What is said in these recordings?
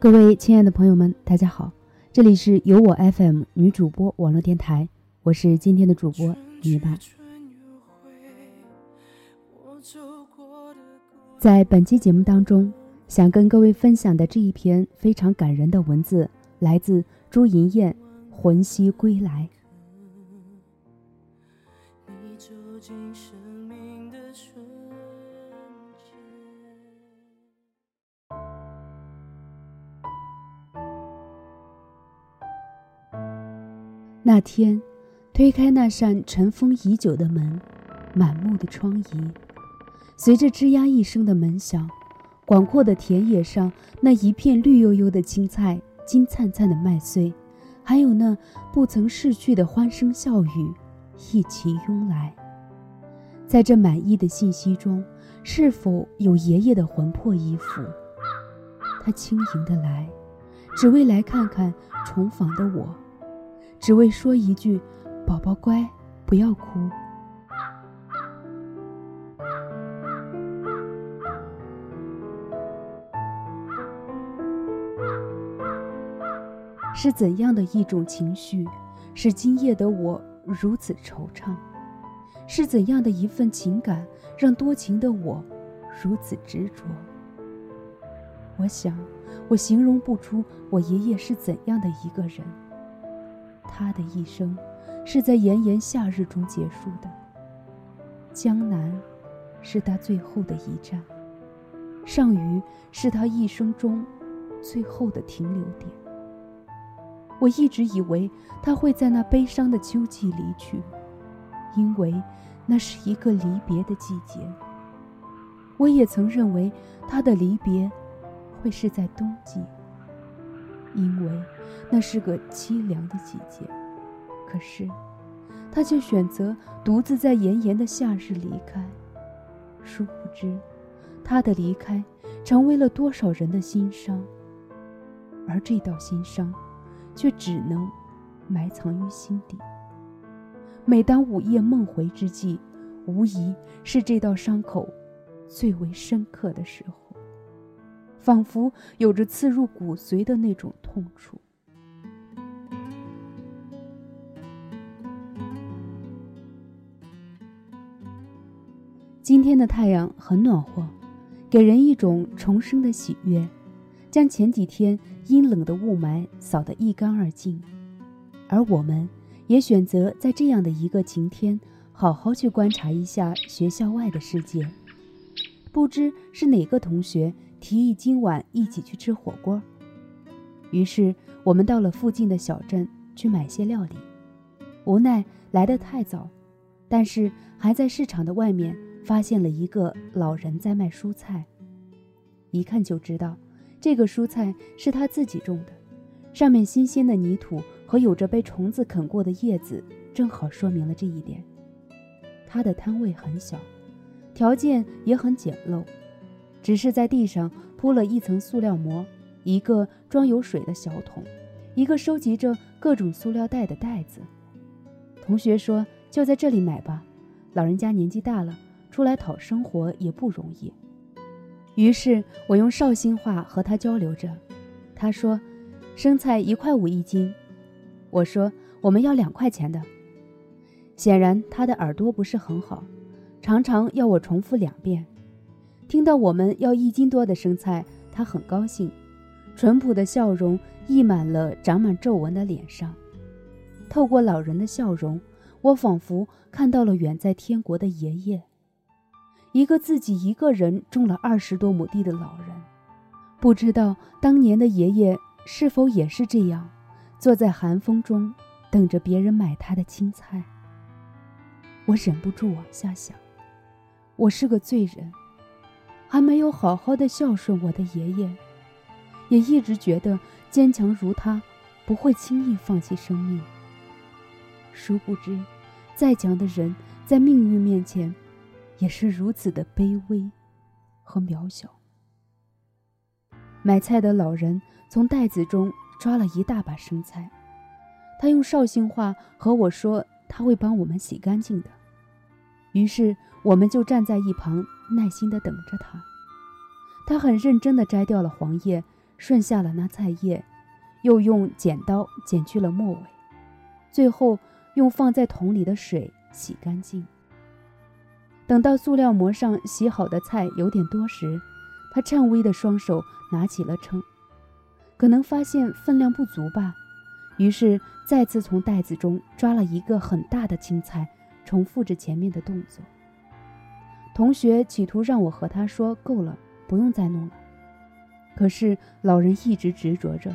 各位亲爱的朋友们，大家好，这里是由我 FM 女主播网络电台，我是今天的主播女爸。在本期节目当中，想跟各位分享的这一篇非常感人的文字，来自朱银燕《魂兮归来》。你究竟是那天，推开那扇尘封已久的门，满目的疮痍。随着吱呀一声的门响，广阔的田野上那一片绿油油的青菜、金灿灿的麦穗，还有那不曾逝去的欢声笑语，一起拥来。在这满意的信息中，是否有爷爷的魂魄依附？他轻盈的来，只为来看看重访的我。只为说一句：“宝宝乖，不要哭。”是怎样的一种情绪，使今夜的我如此惆怅？是怎样的一份情感，让多情的我如此执着？我想，我形容不出我爷爷是怎样的一个人。他的一生是在炎炎夏日中结束的。江南是他最后的一站，上虞是他一生中最后的停留点。我一直以为他会在那悲伤的秋季离去，因为那是一个离别的季节。我也曾认为他的离别会是在冬季。因为那是个凄凉的季节，可是他却选择独自在炎炎的夏日离开。殊不知，他的离开成为了多少人的心伤，而这道心伤，却只能埋藏于心底。每当午夜梦回之际，无疑是这道伤口最为深刻的时候。仿佛有着刺入骨髓的那种痛楚。今天的太阳很暖和，给人一种重生的喜悦，将前几天阴冷的雾霾扫得一干二净。而我们也选择在这样的一个晴天，好好去观察一下学校外的世界。不知是哪个同学。提议今晚一起去吃火锅，于是我们到了附近的小镇去买些料理。无奈来得太早，但是还在市场的外面发现了一个老人在卖蔬菜。一看就知道，这个蔬菜是他自己种的，上面新鲜的泥土和有着被虫子啃过的叶子，正好说明了这一点。他的摊位很小，条件也很简陋。只是在地上铺了一层塑料膜，一个装有水的小桶，一个收集着各种塑料袋的袋子。同学说：“就在这里买吧，老人家年纪大了，出来讨生活也不容易。”于是我用绍兴话和他交流着。他说：“生菜一块五一斤。我说我们要两块钱的。显然他的耳朵不是很好，常常要我重复两遍。听到我们要一斤多的生菜，他很高兴，淳朴的笑容溢满了长满皱纹的脸上。透过老人的笑容，我仿佛看到了远在天国的爷爷，一个自己一个人种了二十多亩地的老人。不知道当年的爷爷是否也是这样，坐在寒风中，等着别人买他的青菜。我忍不住往下想，我是个罪人，还没有好好的孝顺我的爷爷，也一直觉得坚强如他，不会轻易放弃生命。殊不知，再强的人在命运面前，也是如此的卑微和渺小。买菜的老人从袋子中抓了一大把生菜，他用绍兴话和我说，他会帮我们洗干净的。于是，我们就站在一旁，耐心地等着他。他很认真地摘掉了黄叶，顺下了那菜叶，又用剪刀剪去了末尾，最后用放在桶里的水洗干净。等到塑料膜上洗好的菜有点多时，他颤巍的双手拿起了秤，可能发现分量不足吧，于是再次从袋子中抓了一个很大的青菜。重复着前面的动作。同学企图让我和他说：“够了，不用再弄了。”可是老人一直执着着。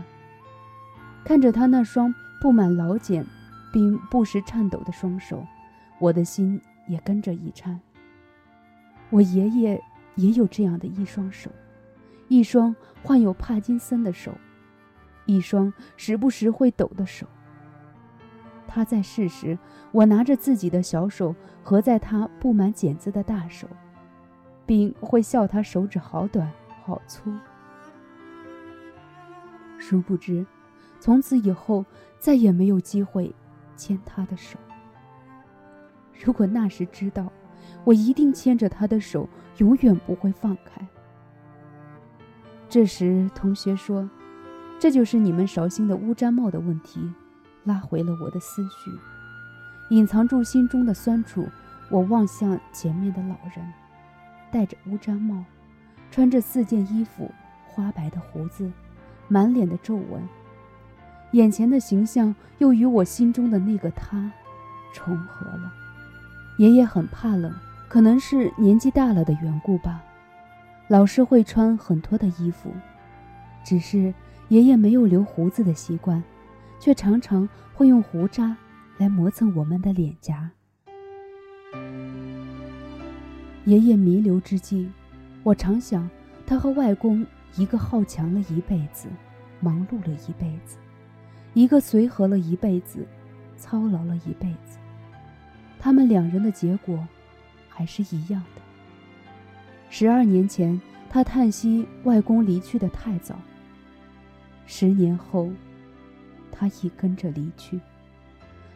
看着他那双布满老茧并不时颤抖的双手，我的心也跟着一颤。我爷爷也有这样的一双手，一双患有帕金森的手，一双时不时会抖的手。他在世时，我拿着自己的小手合在他布满茧子的大手，并会笑他手指好短好粗。殊不知，从此以后再也没有机会牵他的手。如果那时知道，我一定牵着他的手，永远不会放开。这时，同学说：“这就是你们绍兴的乌毡帽的问题。”拉回了我的思绪，隐藏住心中的酸楚。我望向前面的老人，戴着乌毡帽，穿着四件衣服，花白的胡子，满脸的皱纹。眼前的形象又与我心中的那个他重合了。爷爷很怕冷，可能是年纪大了的缘故吧，老是会穿很多的衣服。只是爷爷没有留胡子的习惯。却常常会用胡渣来磨蹭我们的脸颊。爷爷弥留之际，我常想，他和外公一个好强了一辈子，忙碌了一辈子；一个随和了一辈子，操劳了一辈子。他们两人的结果还是一样的。十二年前，他叹息外公离去的太早。十年后。他已跟着离去，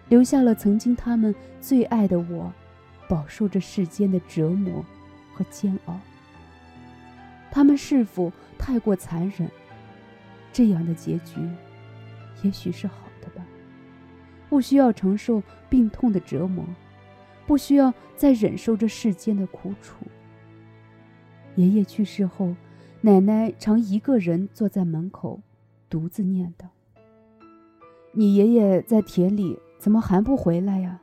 留下了曾经他们最爱的我，饱受着世间的折磨和煎熬。他们是否太过残忍？这样的结局，也许是好的吧。不需要承受病痛的折磨，不需要再忍受这世间的苦楚。爷爷去世后，奶奶常一个人坐在门口，独自念叨。你爷爷在田里，怎么还不回来呀？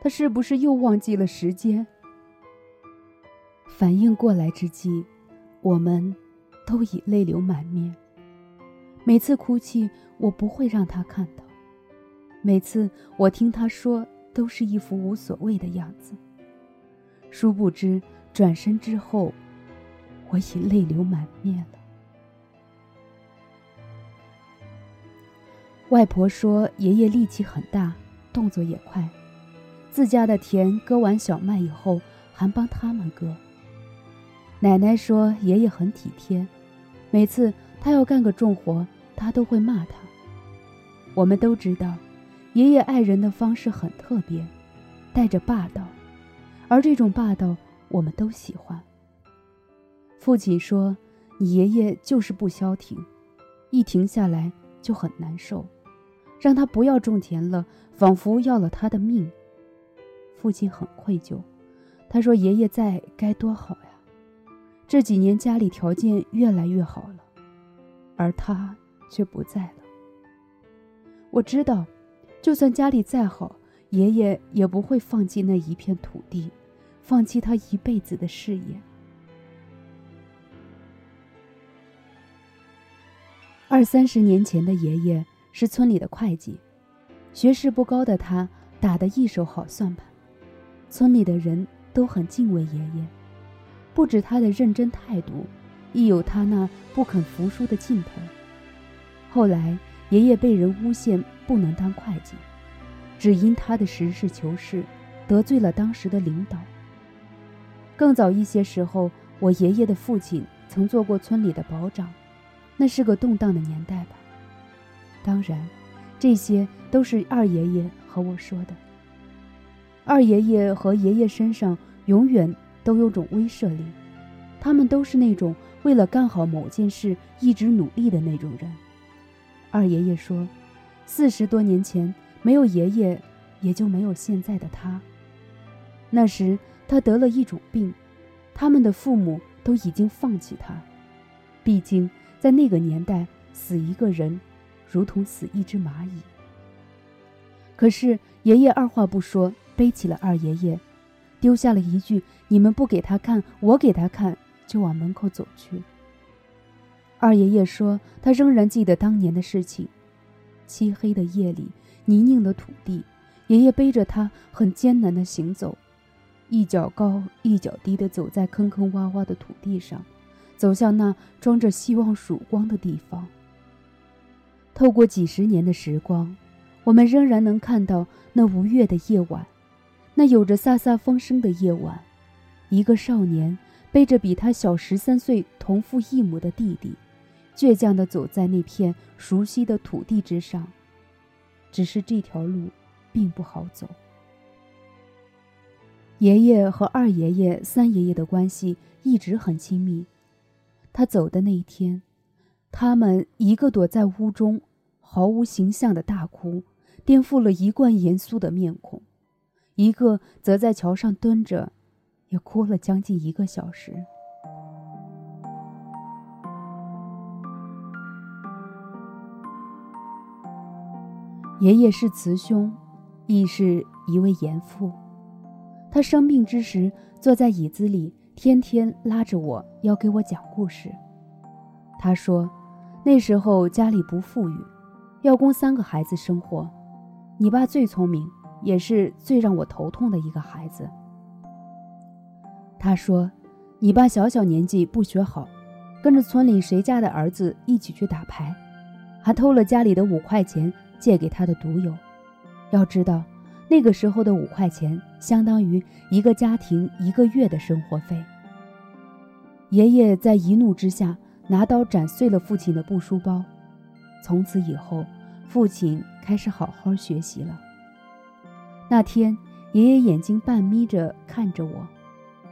他是不是又忘记了时间？反应过来之际，我们都已泪流满面。每次哭泣，我不会让他看到；每次我听他说，都是一副无所谓的样子。殊不知，转身之后，我已泪流满面了。外婆说：“爷爷力气很大，动作也快。自家的田割完小麦以后，还帮他们割。”奶奶说：“爷爷很体贴，每次他要干个重活，他都会骂他。”我们都知道，爷爷爱人的方式很特别，带着霸道，而这种霸道我们都喜欢。父亲说：“你爷爷就是不消停，一停下来。”就很难受，让他不要种田了，仿佛要了他的命。父亲很愧疚，他说：“爷爷在该多好呀！这几年家里条件越来越好了，而他却不在了。我知道，就算家里再好，爷爷也不会放弃那一片土地，放弃他一辈子的事业。”二三十年前的爷爷是村里的会计，学识不高的他打得一手好算盘。村里的人都很敬畏爷爷，不止他的认真态度，亦有他那不肯服输的劲头。后来爷爷被人诬陷不能当会计，只因他的实事求是，得罪了当时的领导。更早一些时候，我爷爷的父亲曾做过村里的保长，那是个动荡的年代吧。当然，这些都是二爷爷和我说的。二爷爷和爷爷身上永远都有种威慑力，他们都是那种为了干好某件事一直努力的那种人。二爷爷说，四十多年前没有爷爷，也就没有现在的他。那时他得了一种病，他们的父母都已经放弃他，毕竟在那个年代，死一个人，如同死一只蚂蚁。可是爷爷二话不说。背起了二爷爷，丢下了一句：“你们不给他看，我给他看。”就往门口走去。二爷爷说：“他仍然记得当年的事情。漆黑的夜里，泥泞的土地，爷爷背着他很艰难地行走，一脚高一脚低地走在坑坑洼洼的土地上，走向那装着希望曙光的地方。透过几十年的时光，我们仍然能看到那无月的夜晚。”那有着飒飒风声的夜晚，一个少年背着比他小十三岁、同父异母的弟弟，倔强地走在那片熟悉的土地之上。只是这条路并不好走。爷爷和二爷爷、三爷爷的关系一直很亲密。他走的那一天，他们一个躲在屋中，毫无形象的大哭，颠覆了一贯严肃的面孔。一个则在桥上蹲着，也哭了将近一个小时。爷爷是慈兄，亦是一位严父。他生病之时，坐在椅子里，天天拉着我要给我讲故事。他说，那时候家里不富裕，要供三个孩子生活，你爸最聪明。也是最让我头痛的一个孩子。他说：“你爸小小年纪不学好，跟着村里谁家的儿子一起去打牌，还偷了家里的五块钱借给他的独友。要知道，那个时候的五块钱相当于一个家庭一个月的生活费。”爷爷在一怒之下拿刀斩碎了父亲的布书包。从此以后，父亲开始好好学习了。那天，爷爷眼睛半眯着看着我，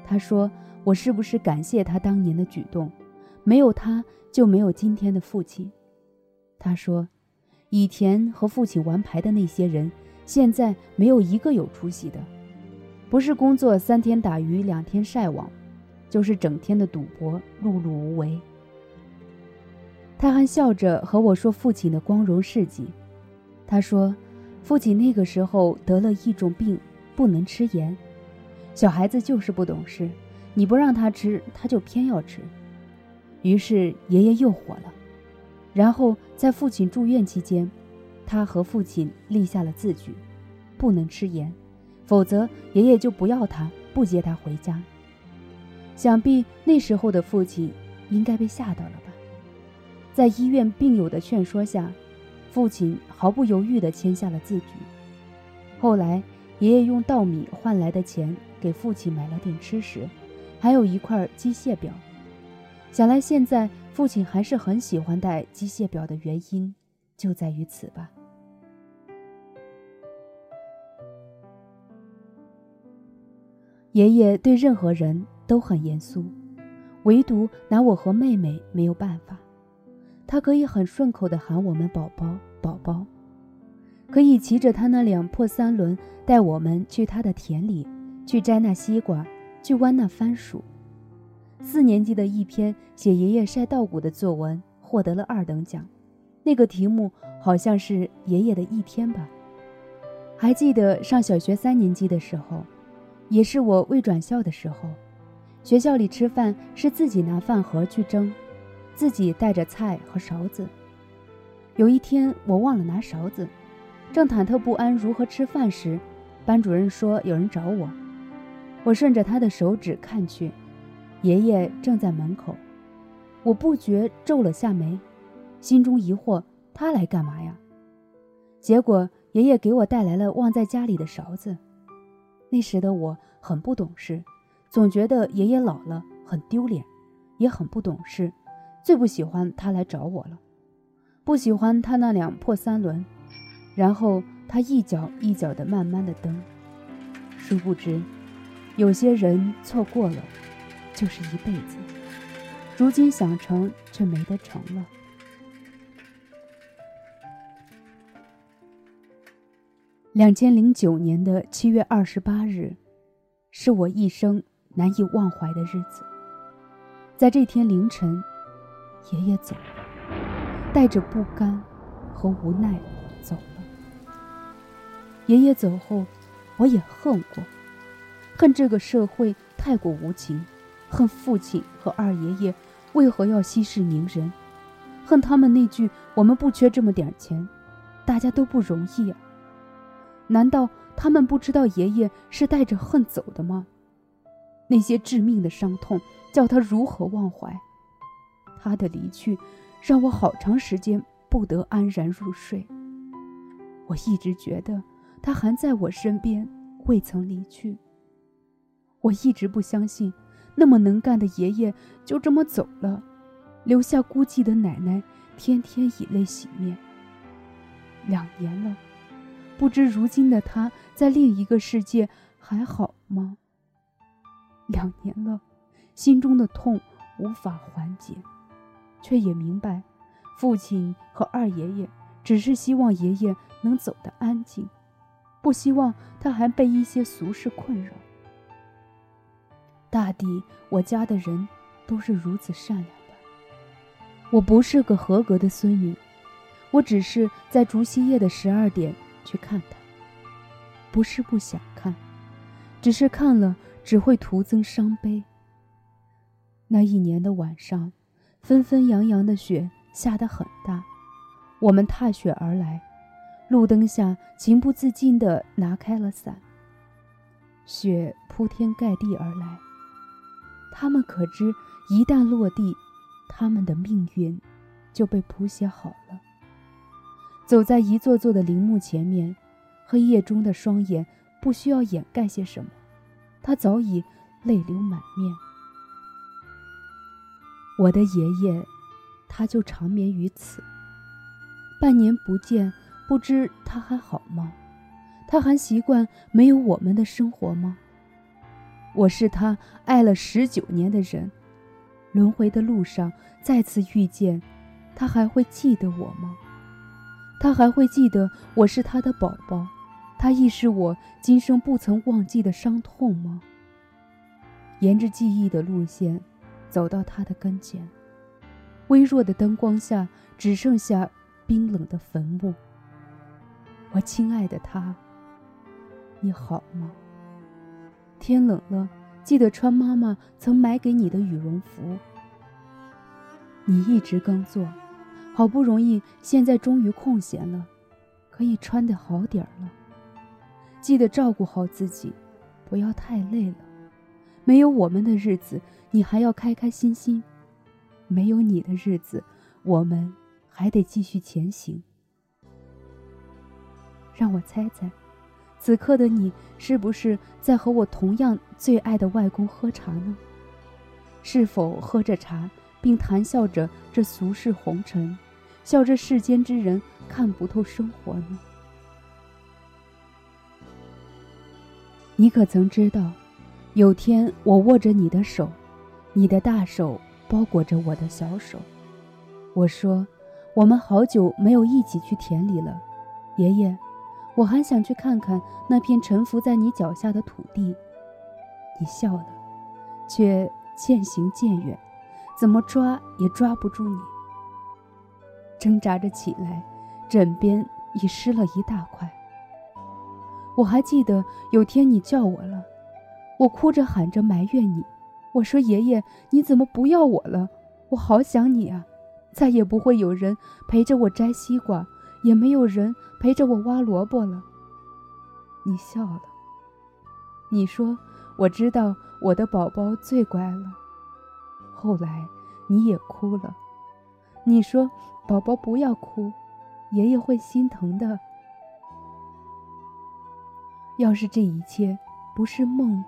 他说：“我是不是感谢他当年的举动？没有他，就没有今天的父亲。”他说：“以前和父亲玩牌的那些人，现在没有一个有出息的，不是工作三天打鱼两天晒网，就是整天的赌博，碌碌无为。”他还笑着和我说父亲的光荣事迹，他说。父亲那个时候得了一种病，不能吃盐。小孩子就是不懂事，你不让他吃，他就偏要吃。于是爷爷又火了。然后在父亲住院期间，他和父亲立下了字据，不能吃盐，否则爷爷就不要他，不接他回家。想必那时候的父亲应该被吓到了？在医院病友的劝说下。父亲毫不犹豫地签下了字据。后来，爷爷用稻米换来的钱给父亲买了点吃食，还有一块机械表。想来，现在父亲还是很喜欢戴机械表的原因，就在于此吧。爷爷对任何人都很严肃，唯独拿我和妹妹没有办法。他可以很顺口地喊我们宝宝宝宝，可以骑着他那辆破三轮带我们去他的田里，去摘那西瓜，去弯那番薯。四年级的一篇写爷爷晒稻谷的作文获得了二等奖，那个题目好像是爷爷的一天吧。还记得上小学三年级的时候，也是我未转校的时候，学校里吃饭是自己拿饭盒去蒸。自己带着菜和勺子。有一天我忘了拿勺子，正忐忑不安如何吃饭时，班主任说有人找我。我顺着他的手指看去，爷爷正在门口。我不觉皱了下眉，心中疑惑：他来干嘛呀？结果爷爷给我带来了忘在家里的勺子。那时的我很不懂事，总觉得爷爷老了很丢脸，也很不懂事。最不喜欢他来找我了，不喜欢他那辆破三轮，然后他一脚一脚的慢慢的蹬。殊不知，有些人错过了，就是一辈子。如今想成却没得成了。两千零九年的七月二十八日，是我一生难以忘怀的日子。在这天凌晨。爷爷走了，带着不甘和无奈走了。爷爷走后，我也恨过，恨这个社会太过无情，恨父亲和二爷爷为何要息事宁人，恨他们那句“我们不缺这么点钱，大家都不容易啊”。难道他们不知道爷爷是带着恨走的吗？那些致命的伤痛，叫他如何忘怀？他的离去，让我好长时间不得安然入睡。我一直觉得他还在我身边，未曾离去。我一直不相信，那么能干的爷爷就这么走了，留下孤寂的奶奶，天天以泪洗面。两年了，不知如今的他在另一个世界还好吗？两年了，心中的痛无法缓解。却也明白，父亲和二爷爷只是希望爷爷能走得安静，不希望他还被一些俗事困扰。大抵我家的人都是如此善良的。我不是个合格的孙女，我只是在除夕夜的十二点去看他，不是不想看，只是看了只会徒增伤悲。那一年的晚上。纷纷扬扬的雪下得很大，我们踏雪而来，路灯下情不自禁地拿开了伞。雪铺天盖地而来，他们可知一旦落地，他们的命运就被谱写好了。走在一座座的陵墓前面，黑夜中的双眼不需要掩盖些什么，他早已泪流满面。我的爷爷，他就长眠于此。半年不见，不知他还好吗？他还习惯没有我们的生活吗？我是他爱了十九年的人，轮回的路上再次遇见，他还会记得我吗？他还会记得我是他的宝宝，他亦是我今生不曾忘记的伤痛吗？沿着记忆的路线。走到他的跟前，微弱的灯光下，只剩下冰冷的坟墓。我亲爱的他，你好吗？天冷了，记得穿妈妈曾买给你的羽绒服。你一直耕作，好不容易，现在终于空闲了，可以穿得好点儿了。记得照顾好自己，不要太累了。没有我们的日子。你还要开开心心，没有你的日子，我们还得继续前行。让我猜猜，此刻的你是不是在和我同样最爱的外公喝茶呢？是否喝着茶，并谈笑着这俗世红尘，笑着世间之人看不透生活呢？你可曾知道，有天我握着你的手。你的大手包裹着我的小手，我说：“我们好久没有一起去田里了，爷爷，我还想去看看那片沉浮在你脚下的土地。你笑了，却渐行渐远，怎么抓也抓不住你。挣扎着起来，枕边已湿了一大块。我还记得有天你叫我了，我哭着喊着埋怨你，我说：“爷爷，你怎么不要我了？我好想你啊！再也不会有人陪着我摘西瓜，也没有人陪着我挖萝卜了。”你笑了，你说：“我知道我的宝宝最乖了。”后来你也哭了，你说：“宝宝不要哭，爷爷会心疼的。”要是这一切不是梦，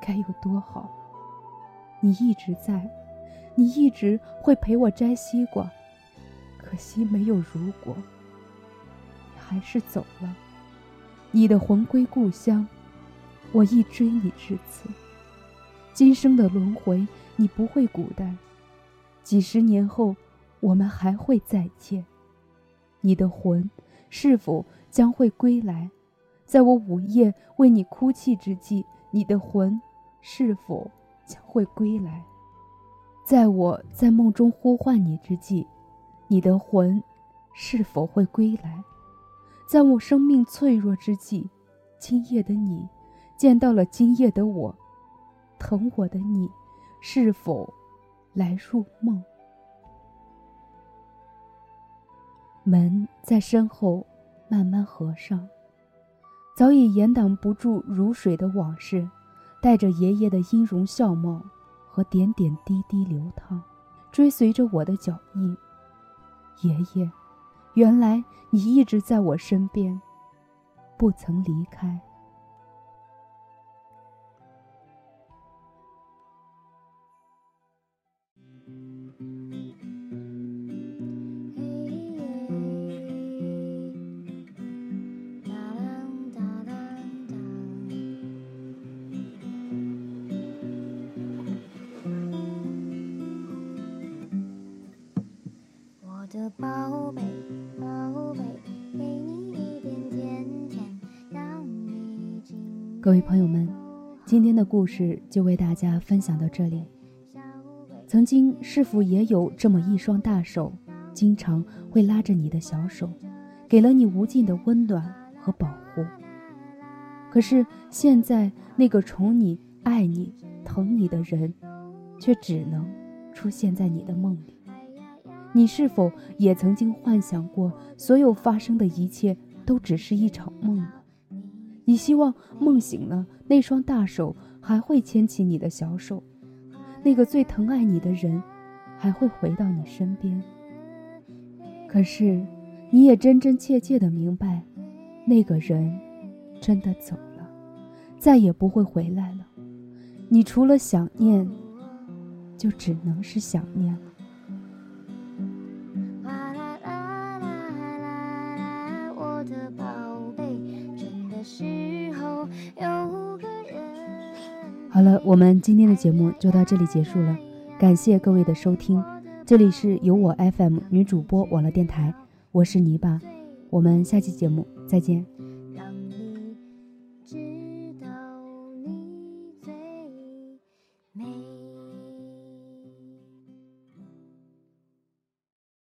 该有多好！你一直在，你一直会陪我摘西瓜，可惜没有如果，你还是走了。你的魂归故乡，我一追你至此。今生的轮回，你不会孤单。几十年后，我们还会再见。你的魂是否将会归来？在我午夜为你哭泣之际，你的魂是否将会归来？在我在梦中呼唤你之际，你的魂是否会归来？在我生命脆弱之际，今夜的你见到了今夜的我，疼我的你是否来入梦？门在身后慢慢合上。早已掩挡不住如水的往事，带着爷爷的音容笑貌和点点滴滴流淌，追随着我的脚印。爷爷，原来你一直在我身边，不曾离开。宝贝，宝贝，给你一点甜甜，让你各位朋友们，今天的故事就为大家分享到这里。曾经是否也有这么一双大手，经常会拉着你的小手，给了你无尽的温暖和保护？可是现在，那个宠你、爱你、疼你的人，却只能出现在你的梦里。你是否也曾经幻想过，所有发生的一切都只是一场梦？你希望梦醒了，那双大手还会牵起你的小手，那个最疼爱你的人还会回到你身边。可是，你也真真切切的明白，那个人真的走了，再也不会回来了。你除了想念，就只能是想念。了，我们今天的节目就到这里结束了，感谢各位的收听。这里是由我 FM 女主播网络电台，我是泥巴，我们下期节目再见。